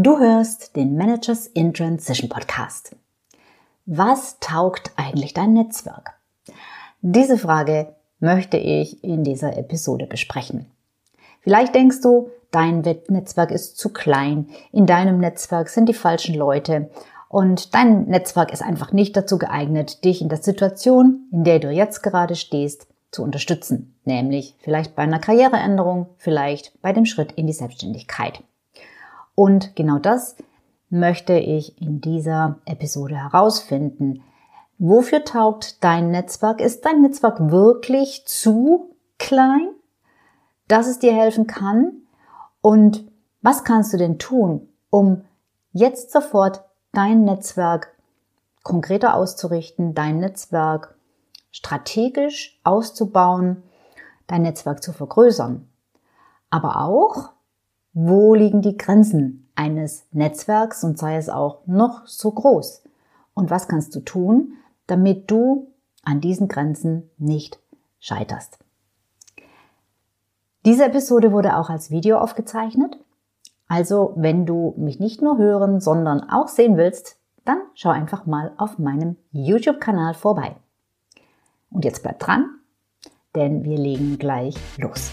Du hörst den Managers in Transition Podcast. Was taugt eigentlich dein Netzwerk? Diese Frage möchte ich in dieser Episode besprechen. Vielleicht denkst du, dein Netzwerk ist zu klein, in deinem Netzwerk sind die falschen Leute und dein Netzwerk ist einfach nicht dazu geeignet, dich in der Situation, in der du jetzt gerade stehst, zu unterstützen. Nämlich vielleicht bei einer Karriereänderung, vielleicht bei dem Schritt in die Selbstständigkeit. Und genau das möchte ich in dieser Episode herausfinden. Wofür taugt dein Netzwerk? Ist dein Netzwerk wirklich zu klein, dass es dir helfen kann? Und was kannst du denn tun, um jetzt sofort dein Netzwerk konkreter auszurichten, dein Netzwerk strategisch auszubauen, dein Netzwerk zu vergrößern? Aber auch, wo liegen die Grenzen eines Netzwerks und sei es auch noch so groß? Und was kannst du tun, damit du an diesen Grenzen nicht scheiterst? Diese Episode wurde auch als Video aufgezeichnet. Also, wenn du mich nicht nur hören, sondern auch sehen willst, dann schau einfach mal auf meinem YouTube-Kanal vorbei. Und jetzt bleib dran, denn wir legen gleich los.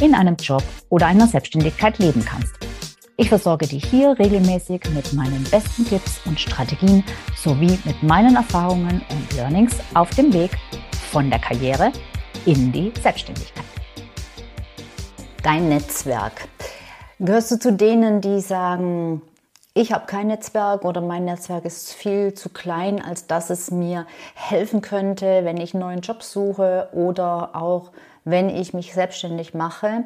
in einem Job oder einer Selbstständigkeit leben kannst. Ich versorge dich hier regelmäßig mit meinen besten Tipps und Strategien sowie mit meinen Erfahrungen und Learnings auf dem Weg von der Karriere in die Selbstständigkeit. Dein Netzwerk. Gehörst du zu denen, die sagen, ich habe kein Netzwerk oder mein Netzwerk ist viel zu klein, als dass es mir helfen könnte, wenn ich einen neuen Job suche oder auch wenn ich mich selbstständig mache?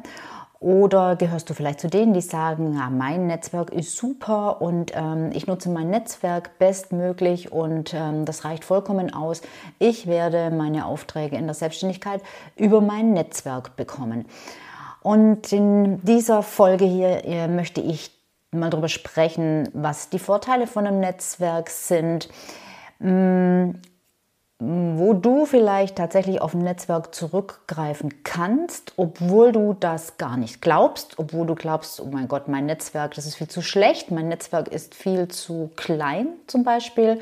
Oder gehörst du vielleicht zu denen, die sagen, ja, mein Netzwerk ist super und ähm, ich nutze mein Netzwerk bestmöglich und ähm, das reicht vollkommen aus. Ich werde meine Aufträge in der Selbstständigkeit über mein Netzwerk bekommen. Und in dieser Folge hier äh, möchte ich mal darüber sprechen, was die Vorteile von einem Netzwerk sind, mm, wo du vielleicht tatsächlich auf ein Netzwerk zurückgreifen kannst, obwohl du das gar nicht glaubst, obwohl du glaubst, oh mein Gott, mein Netzwerk, das ist viel zu schlecht, mein Netzwerk ist viel zu klein zum Beispiel.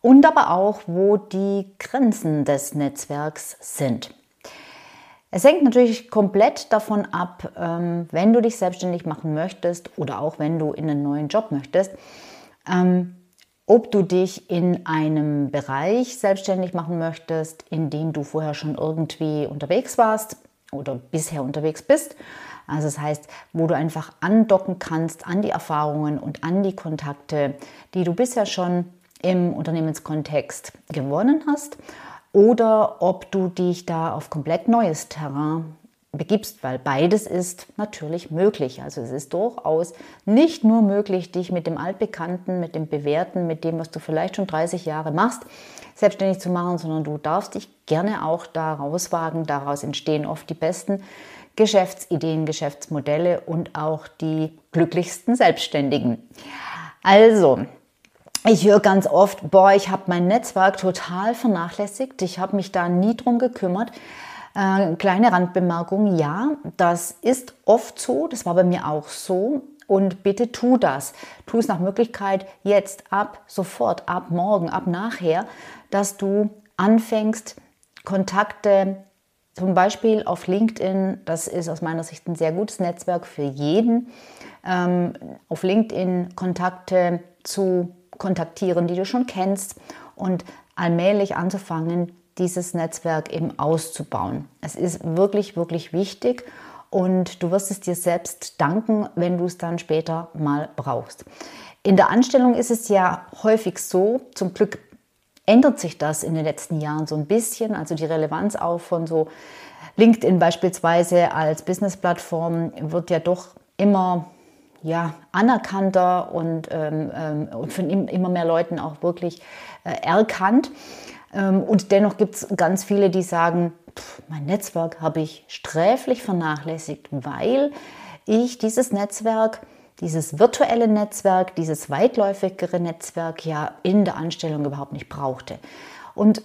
Und aber auch, wo die Grenzen des Netzwerks sind. Es hängt natürlich komplett davon ab, ähm, wenn du dich selbstständig machen möchtest oder auch wenn du in einen neuen Job möchtest, ähm, ob du dich in einem Bereich selbstständig machen möchtest, in dem du vorher schon irgendwie unterwegs warst oder bisher unterwegs bist. Also das heißt, wo du einfach andocken kannst an die Erfahrungen und an die Kontakte, die du bisher schon im Unternehmenskontext gewonnen hast, oder ob du dich da auf komplett neues Terrain begibst, weil beides ist natürlich möglich. Also es ist durchaus nicht nur möglich, dich mit dem Altbekannten, mit dem Bewährten, mit dem, was du vielleicht schon 30 Jahre machst, selbstständig zu machen, sondern du darfst dich gerne auch da rauswagen. Daraus entstehen oft die besten Geschäftsideen, Geschäftsmodelle und auch die glücklichsten Selbstständigen. Also, ich höre ganz oft, boah, ich habe mein Netzwerk total vernachlässigt, ich habe mich da nie drum gekümmert. Äh, kleine Randbemerkung, ja, das ist oft so, das war bei mir auch so. Und bitte tu das. Tu es nach Möglichkeit jetzt, ab sofort, ab morgen, ab nachher, dass du anfängst, Kontakte zum Beispiel auf LinkedIn, das ist aus meiner Sicht ein sehr gutes Netzwerk für jeden, ähm, auf LinkedIn Kontakte zu kontaktieren, die du schon kennst und allmählich anzufangen, dieses Netzwerk eben auszubauen. Es ist wirklich, wirklich wichtig und du wirst es dir selbst danken, wenn du es dann später mal brauchst. In der Anstellung ist es ja häufig so, zum Glück ändert sich das in den letzten Jahren so ein bisschen, also die Relevanz auch von so LinkedIn beispielsweise als Business-Plattform wird ja doch immer ja, anerkannter und, ähm, ähm, und von immer mehr Leuten auch wirklich äh, erkannt. Ähm, und dennoch gibt es ganz viele, die sagen, mein Netzwerk habe ich sträflich vernachlässigt, weil ich dieses Netzwerk, dieses virtuelle Netzwerk, dieses weitläufigere Netzwerk ja in der Anstellung überhaupt nicht brauchte. Und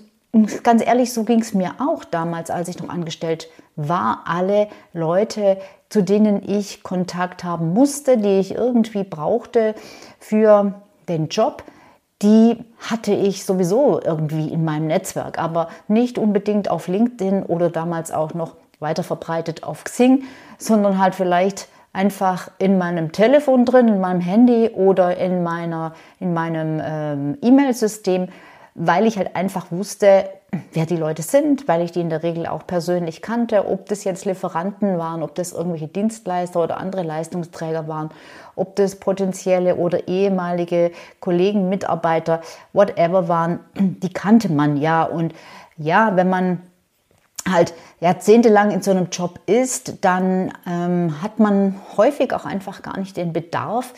ganz ehrlich, so ging es mir auch damals, als ich noch angestellt war. Alle Leute, zu denen ich Kontakt haben musste, die ich irgendwie brauchte für den Job, die hatte ich sowieso irgendwie in meinem Netzwerk, aber nicht unbedingt auf LinkedIn oder damals auch noch weiter verbreitet auf Xing, sondern halt vielleicht einfach in meinem Telefon drin, in meinem Handy oder in, meiner, in meinem ähm, E-Mail-System, weil ich halt einfach wusste, wer die Leute sind, weil ich die in der Regel auch persönlich kannte, ob das jetzt Lieferanten waren, ob das irgendwelche Dienstleister oder andere Leistungsträger waren, ob das potenzielle oder ehemalige Kollegen, Mitarbeiter, whatever waren, die kannte man ja. Und ja, wenn man halt jahrzehntelang in so einem Job ist, dann ähm, hat man häufig auch einfach gar nicht den Bedarf,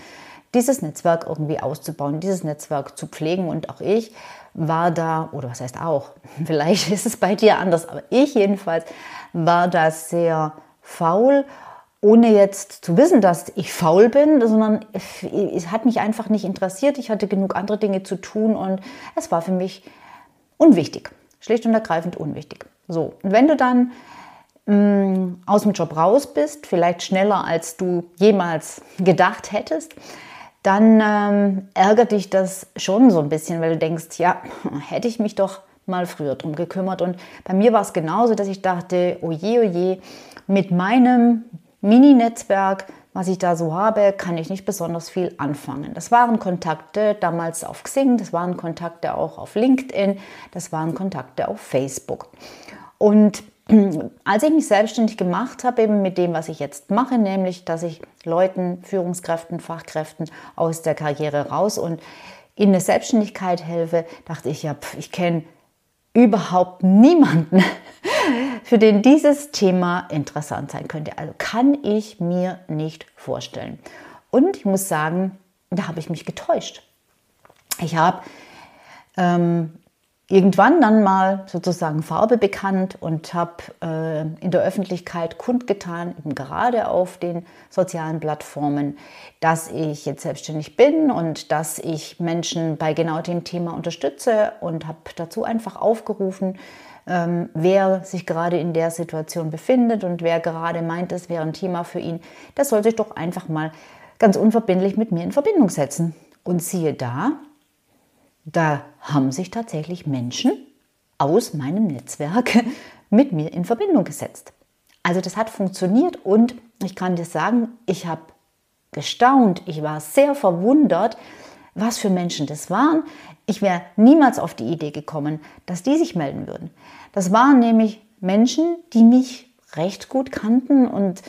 dieses Netzwerk irgendwie auszubauen, dieses Netzwerk zu pflegen. Und auch ich war da, oder was heißt auch, vielleicht ist es bei dir anders, aber ich jedenfalls war da sehr faul, ohne jetzt zu wissen, dass ich faul bin, sondern es hat mich einfach nicht interessiert. Ich hatte genug andere Dinge zu tun und es war für mich unwichtig, schlicht und ergreifend unwichtig. So, und wenn du dann mh, mm, aus dem Job raus bist, vielleicht schneller als du jemals gedacht hättest, dann ähm, ärgert dich das schon so ein bisschen, weil du denkst, ja, hätte ich mich doch mal früher drum gekümmert. Und bei mir war es genauso, dass ich dachte, oje, oje, mit meinem Mini-Netzwerk, was ich da so habe, kann ich nicht besonders viel anfangen. Das waren Kontakte damals auf Xing, das waren Kontakte auch auf LinkedIn, das waren Kontakte auf Facebook. Und als ich mich selbstständig gemacht habe, eben mit dem, was ich jetzt mache, nämlich, dass ich Leuten, Führungskräften, Fachkräften aus der Karriere raus und in eine Selbstständigkeit helfe, dachte ich, ja, ich kenne überhaupt niemanden, für den dieses Thema interessant sein könnte. Also kann ich mir nicht vorstellen. Und ich muss sagen, da habe ich mich getäuscht. Ich habe ähm, irgendwann dann mal sozusagen Farbe bekannt und habe äh, in der Öffentlichkeit kundgetan, eben gerade auf den sozialen Plattformen, dass ich jetzt selbstständig bin und dass ich Menschen bei genau dem Thema unterstütze und habe dazu einfach aufgerufen, ähm, wer sich gerade in der Situation befindet und wer gerade meint, es wäre ein Thema für ihn, der soll sich doch einfach mal ganz unverbindlich mit mir in Verbindung setzen. Und siehe da, da haben sich tatsächlich Menschen aus meinem Netzwerk mit mir in Verbindung gesetzt. Also das hat funktioniert und ich kann dir sagen, ich habe gestaunt, ich war sehr verwundert, was für Menschen das waren. Ich wäre niemals auf die Idee gekommen, dass die sich melden würden. Das waren nämlich Menschen, die mich recht gut kannten und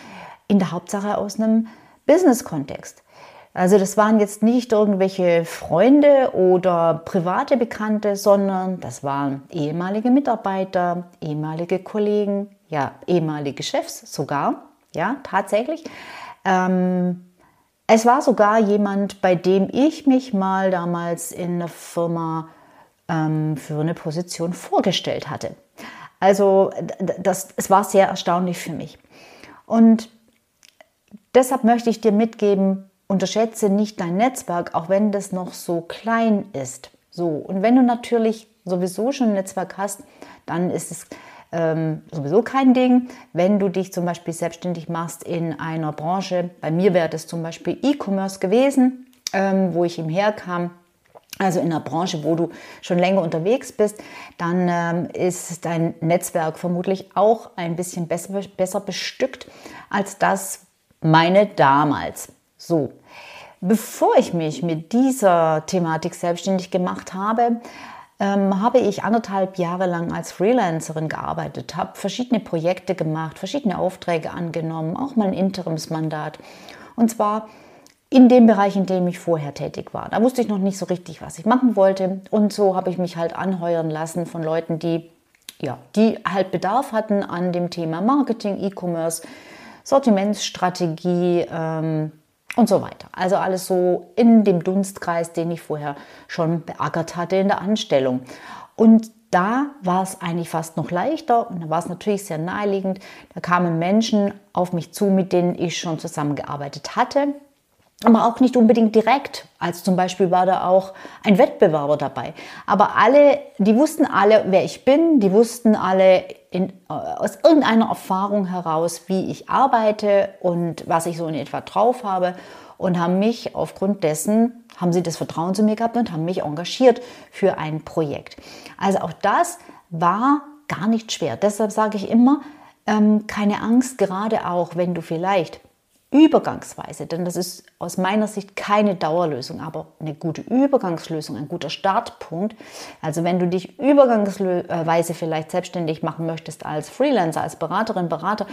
in der Hauptsache aus einem Business-Kontext. Also das waren jetzt nicht irgendwelche Freunde oder private Bekannte, sondern das waren ehemalige Mitarbeiter, ehemalige Kollegen, ja, ehemalige Chefs sogar, ja, tatsächlich. Ähm, es war sogar jemand, bei dem ich mich mal damals in der Firma ähm, für eine Position vorgestellt hatte. Also das, es war sehr erstaunlich für mich. Und deshalb möchte ich dir mitgeben, unterschätze nicht dein Netzwerk, auch wenn das noch so klein ist. So, und wenn du natürlich sowieso schon ein Netzwerk hast, dann ist es ähm, sowieso kein Ding. Wenn du dich zum Beispiel selbstständig machst in einer Branche, bei mir wäre das zum Beispiel E-Commerce gewesen, ähm, wo ich ihm herkam, also in einer Branche, wo du schon länger unterwegs bist, dann ähm, ist dein Netzwerk vermutlich auch ein bisschen besser, besser bestückt als das meine damals. So, bevor ich mich mit dieser Thematik selbstständig gemacht habe, ähm, habe ich anderthalb Jahre lang als Freelancerin gearbeitet, habe verschiedene Projekte gemacht, verschiedene Aufträge angenommen, auch mal ein Interimsmandat. Und zwar in dem Bereich, in dem ich vorher tätig war. Da wusste ich noch nicht so richtig, was ich machen wollte. Und so habe ich mich halt anheuern lassen von Leuten, die, ja, die halt Bedarf hatten an dem Thema Marketing, E-Commerce, Sortimentsstrategie, ähm, und so weiter. Also alles so in dem Dunstkreis, den ich vorher schon beackert hatte in der Anstellung. Und da war es eigentlich fast noch leichter und da war es natürlich sehr naheliegend. Da kamen Menschen auf mich zu, mit denen ich schon zusammengearbeitet hatte aber auch nicht unbedingt direkt. Als zum Beispiel war da auch ein Wettbewerber dabei. Aber alle, die wussten alle, wer ich bin, die wussten alle in, äh, aus irgendeiner Erfahrung heraus, wie ich arbeite und was ich so in etwa drauf habe und haben mich aufgrund dessen, haben sie das Vertrauen zu mir gehabt und haben mich engagiert für ein Projekt. Also auch das war gar nicht schwer. Deshalb sage ich immer, ähm, keine Angst, gerade auch wenn du vielleicht übergangsweise, denn das ist aus meiner Sicht keine Dauerlösung, aber eine gute Übergangslösung, ein guter Startpunkt. Also wenn du dich übergangsweise vielleicht selbstständig machen möchtest als Freelancer, als Beraterin, Berater,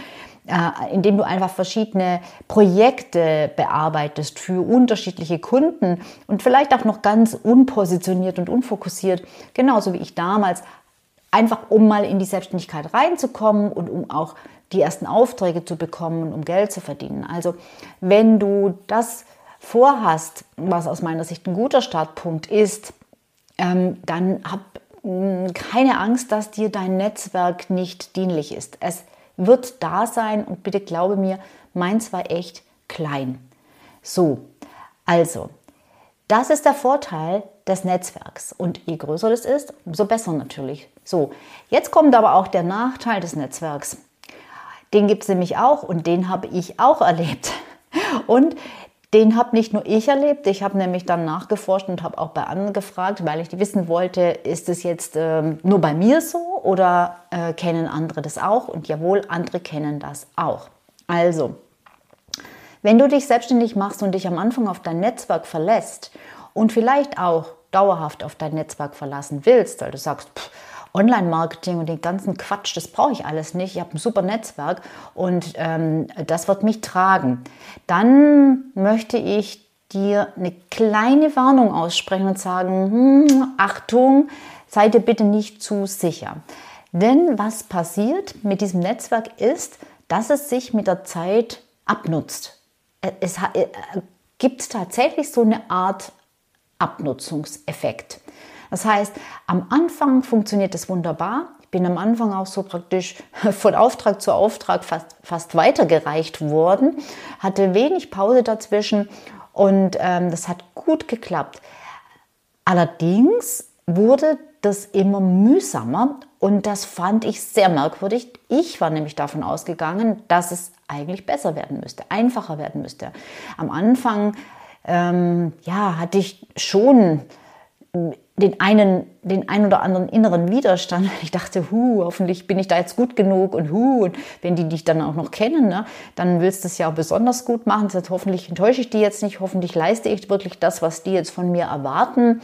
äh, indem du einfach verschiedene Projekte bearbeitest für unterschiedliche Kunden und vielleicht auch noch ganz unpositioniert und unfokussiert, genauso wie ich damals, einfach um mal in die Selbstständigkeit reinzukommen und um auch die ersten Aufträge zu bekommen, um Geld zu verdienen. Also wenn du das vorhast, was aus meiner Sicht ein guter Startpunkt ist, ähm, dann hab hm, keine Angst, dass dir dein Netzwerk nicht dienlich ist. Es wird da sein und bitte glaube mir, meins war echt klein. So, also, das ist der Vorteil des Netzwerks. Und je größer das ist, umso besser natürlich. So, jetzt kommt aber auch der Nachteil des Netzwerks. Den gibt es nämlich auch und den habe ich auch erlebt. Und den habe nicht nur ich erlebt, ich habe nämlich dann nachgeforscht und habe auch bei anderen gefragt, weil ich wissen wollte, ist es jetzt ähm, nur bei mir so oder äh, kennen andere das auch? Und jawohl, andere kennen das auch. Also, wenn du dich selbstständig machst und dich am Anfang auf dein Netzwerk verlässt und vielleicht auch dauerhaft auf dein Netzwerk verlassen willst, weil du sagst, pff, Online-Marketing und den ganzen Quatsch, das brauche ich alles nicht. Ich habe ein super Netzwerk und ähm, das wird mich tragen. Dann möchte ich dir eine kleine Warnung aussprechen und sagen, hm, Achtung, sei dir bitte nicht zu sicher. Denn was passiert mit diesem Netzwerk ist, dass es sich mit der Zeit abnutzt. Es äh, gibt tatsächlich so eine Art Abnutzungseffekt. Das heißt, am Anfang funktioniert es wunderbar. Ich bin am Anfang auch so praktisch von Auftrag zu Auftrag fast, fast weitergereicht worden, hatte wenig Pause dazwischen und ähm, das hat gut geklappt. Allerdings wurde das immer mühsamer und das fand ich sehr merkwürdig. Ich war nämlich davon ausgegangen, dass es eigentlich besser werden müsste, einfacher werden müsste. Am Anfang ähm, ja, hatte ich schon den einen, den ein oder anderen inneren Widerstand. Ich dachte, hu, hoffentlich bin ich da jetzt gut genug und hu, und wenn die dich dann auch noch kennen, ne, dann willst du es ja auch besonders gut machen. Das heißt, hoffentlich enttäusche ich die jetzt nicht, hoffentlich leiste ich wirklich das, was die jetzt von mir erwarten.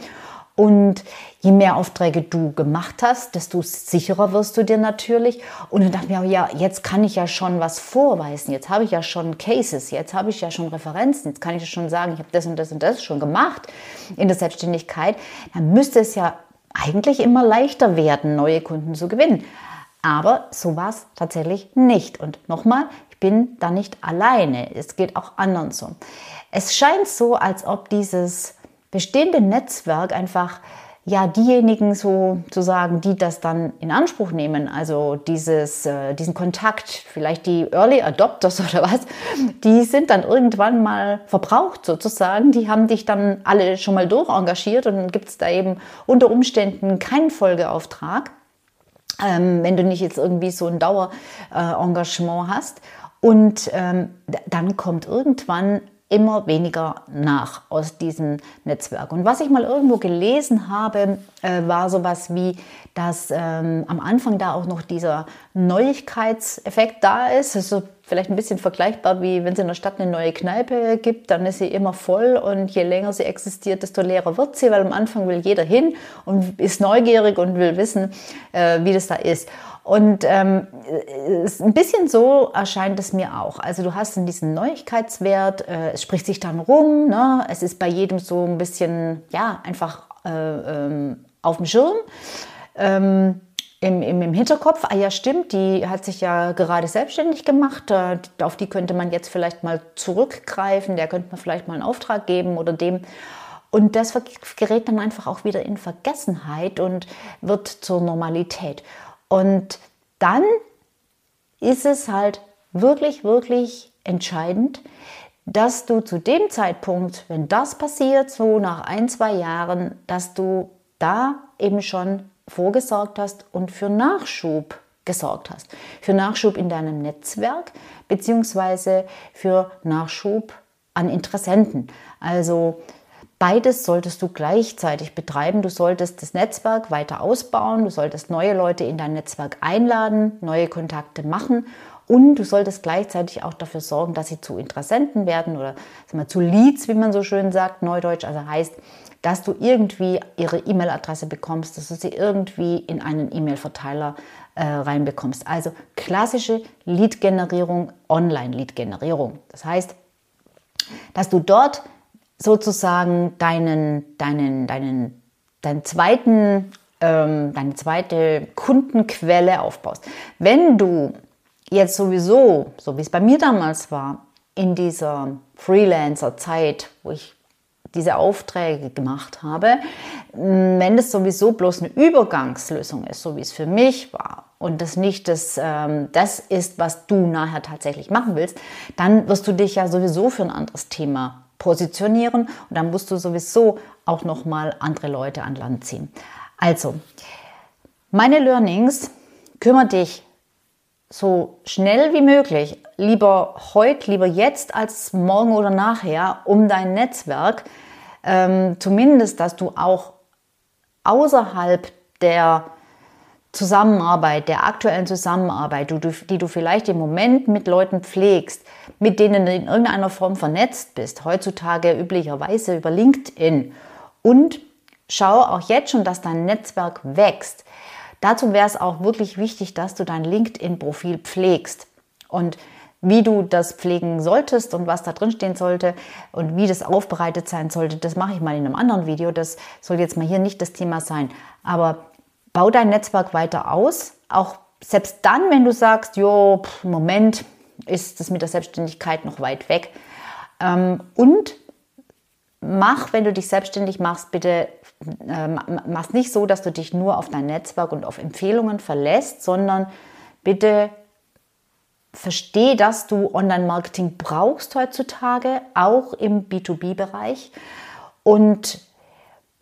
Und je mehr Aufträge du gemacht hast, desto sicherer wirst du dir natürlich. Und dann dachte ich mir, ja, jetzt kann ich ja schon was vorweisen. Jetzt habe ich ja schon Cases, jetzt habe ich ja schon Referenzen, jetzt kann ich ja schon sagen, ich habe das und das und das schon gemacht in der Selbstständigkeit. Dann müsste es ja eigentlich immer leichter werden, neue Kunden zu gewinnen. Aber so war es tatsächlich nicht. Und nochmal, ich bin da nicht alleine. Es geht auch anderen so. Es scheint so, als ob dieses bestehende Netzwerk einfach ja diejenigen sozusagen, die das dann in Anspruch nehmen, also dieses, äh, diesen Kontakt, vielleicht die Early Adopters oder was, die sind dann irgendwann mal verbraucht sozusagen. Die haben dich dann alle schon mal durchengagiert und dann gibt es da eben unter Umständen keinen Folgeauftrag, ähm, wenn du nicht jetzt irgendwie so ein Dauerengagement äh, hast. Und ähm, dann kommt irgendwann immer weniger nach aus diesem Netzwerk. Und was ich mal irgendwo gelesen habe, äh, war sowas wie, dass ähm, am Anfang da auch noch dieser Neuigkeitseffekt da ist. Also vielleicht ein bisschen vergleichbar wie wenn es in der Stadt eine neue Kneipe gibt, dann ist sie immer voll und je länger sie existiert, desto leerer wird sie, weil am Anfang will jeder hin und ist neugierig und will wissen, äh, wie das da ist. Und ähm, ein bisschen so erscheint es mir auch. Also du hast diesen Neuigkeitswert, äh, es spricht sich dann rum, ne? es ist bei jedem so ein bisschen, ja, einfach äh, ähm, auf dem Schirm. Ähm, im, im, im Hinterkopf, ah ja stimmt, die hat sich ja gerade selbstständig gemacht, äh, auf die könnte man jetzt vielleicht mal zurückgreifen, der könnte man vielleicht mal einen Auftrag geben oder dem. Und das gerät dann einfach auch wieder in Vergessenheit und wird zur Normalität. Und dann ist es halt wirklich, wirklich entscheidend, dass du zu dem Zeitpunkt, wenn das passiert, so nach ein, zwei Jahren, dass du da eben schon vorgesorgt hast und für Nachschub gesorgt hast. Für Nachschub in deinem Netzwerk beziehungsweise für Nachschub an Interessenten. Also beides solltest du gleichzeitig betreiben. Du solltest das Netzwerk weiter ausbauen, du solltest neue Leute in dein Netzwerk einladen, neue Kontakte machen und du solltest gleichzeitig auch dafür sorgen, dass sie zu Interessenten werden oder mal, zu Leads, wie man so schön sagt, neudeutsch. Also heißt, dass du irgendwie ihre E-Mail-Adresse bekommst, dass du sie irgendwie in einen E-Mail-Verteiler äh, reinbekommst. Also klassische Lead-Generierung, Online-Lead-Generierung. Das heißt, dass du dort sozusagen deinen, deinen, deinen, deinen zweiten, ähm, deine zweite Kundenquelle aufbaust. Wenn du jetzt sowieso, so wie es bei mir damals war, in dieser Freelancer-Zeit, wo ich diese Aufträge gemacht habe, wenn das sowieso bloß eine Übergangslösung ist, so wie es für mich war, und das nicht das, ähm, das ist, was du nachher tatsächlich machen willst, dann wirst du dich ja sowieso für ein anderes Thema positionieren und dann musst du sowieso auch noch mal andere Leute an Land ziehen. Also, meine Learnings, kümmere dich so schnell wie möglich, lieber heute, lieber jetzt als morgen oder nachher, um dein Netzwerk. Ähm, zumindest, dass du auch außerhalb der Zusammenarbeit, der aktuellen Zusammenarbeit, du, die du vielleicht im Moment mit Leuten pflegst, mit denen du in irgendeiner Form vernetzt bist, heutzutage üblicherweise über LinkedIn. Und schau auch jetzt schon, dass dein Netzwerk wächst. Dazu wäre es auch wirklich wichtig, dass du dein LinkedIn-Profil pflegst. Und wie du das pflegen solltest und was da drin stehen sollte und wie das aufbereitet sein sollte, das mache ich mal in einem anderen Video. Das soll jetzt mal hier nicht das Thema sein. Aber bau dein Netzwerk weiter aus. Auch selbst dann, wenn du sagst, jo, Moment, ist das mit der Selbstständigkeit noch weit weg. Ähm, und mach, wenn du dich selbstständig machst, bitte äh, mach nicht so, dass du dich nur auf dein Netzwerk und auf Empfehlungen verlässt, sondern bitte versteh, dass du Online-Marketing brauchst heutzutage, auch im B2B-Bereich. Und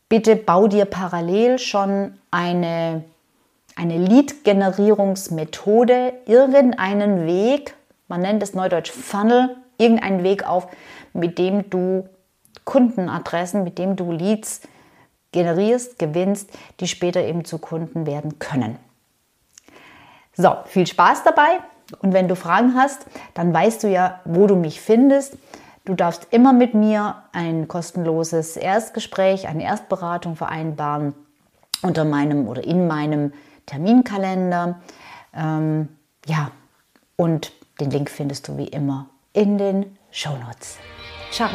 bitte bau dir parallel schon eine, eine Lead-Generierungsmethode, irgendeinen Weg, man nennt es neudeutsch Funnel, irgendeinen Weg auf, mit dem du Kundenadressen, mit dem du Leads generierst, gewinnst, die später eben zu Kunden werden können. So, viel Spaß dabei und wenn du Fragen hast, dann weißt du ja, wo du mich findest. Du darfst immer mit mir ein kostenloses Erstgespräch, eine Erstberatung vereinbaren unter meinem oder in meinem Terminkalender. Ähm, ja, und den Link findest du wie immer in den Show Notes. Ciao!